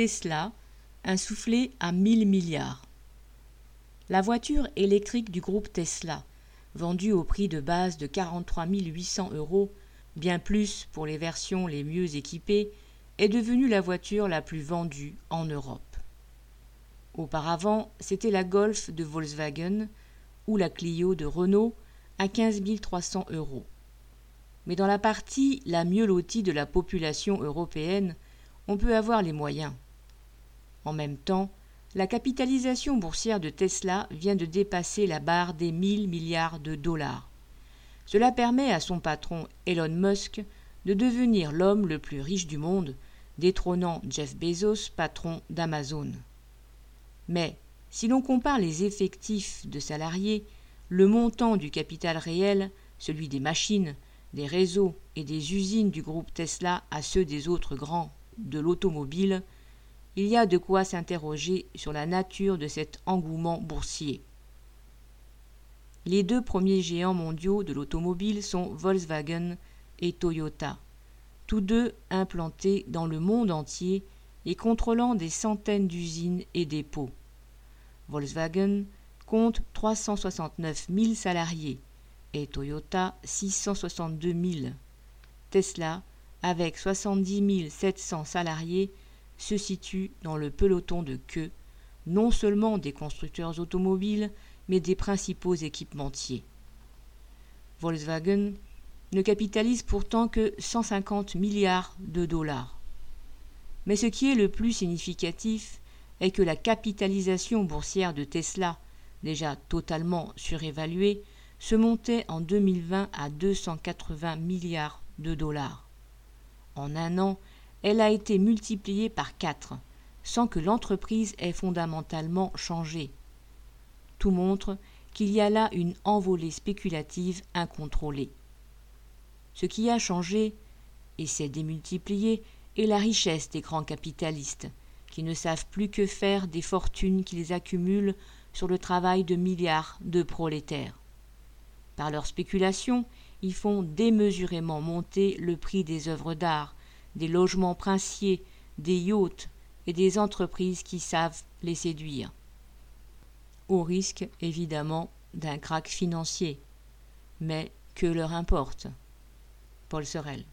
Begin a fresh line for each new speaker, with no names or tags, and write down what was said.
Tesla, insufflé à 1000 milliards. La voiture électrique du groupe Tesla, vendue au prix de base de 43 800 euros, bien plus pour les versions les mieux équipées, est devenue la voiture la plus vendue en Europe. Auparavant, c'était la Golf de Volkswagen ou la Clio de Renault à 15 300 euros. Mais dans la partie la mieux lotie de la population européenne, on peut avoir les moyens. En même temps, la capitalisation boursière de Tesla vient de dépasser la barre des 1000 milliards de dollars. Cela permet à son patron Elon Musk de devenir l'homme le plus riche du monde, détrônant Jeff Bezos, patron d'Amazon. Mais si l'on compare les effectifs de salariés, le montant du capital réel, celui des machines, des réseaux et des usines du groupe Tesla à ceux des autres grands de l'automobile, il y a de quoi s'interroger sur la nature de cet engouement boursier. Les deux premiers géants mondiaux de l'automobile sont Volkswagen et Toyota, tous deux implantés dans le monde entier et contrôlant des centaines d'usines et dépôts. Volkswagen compte 369 000 salariés et Toyota 662 000. Tesla, avec 70 700 salariés, se situe dans le peloton de queue, non seulement des constructeurs automobiles, mais des principaux équipementiers. Volkswagen ne capitalise pourtant que 150 milliards de dollars. Mais ce qui est le plus significatif est que la capitalisation boursière de Tesla, déjà totalement surévaluée, se montait en 2020 à 280 milliards de dollars. En un an, elle a été multipliée par quatre, sans que l'entreprise ait fondamentalement changé. Tout montre qu'il y a là une envolée spéculative incontrôlée. Ce qui a changé, et s'est démultiplié, est la richesse des grands capitalistes, qui ne savent plus que faire des fortunes qu'ils accumulent sur le travail de milliards de prolétaires. Par leur spéculation, ils font démesurément monter le prix des œuvres d'art, des logements princiers, des yachts et des entreprises qui savent les séduire. Au risque, évidemment, d'un crack financier. Mais que leur importe? Paul Sorel.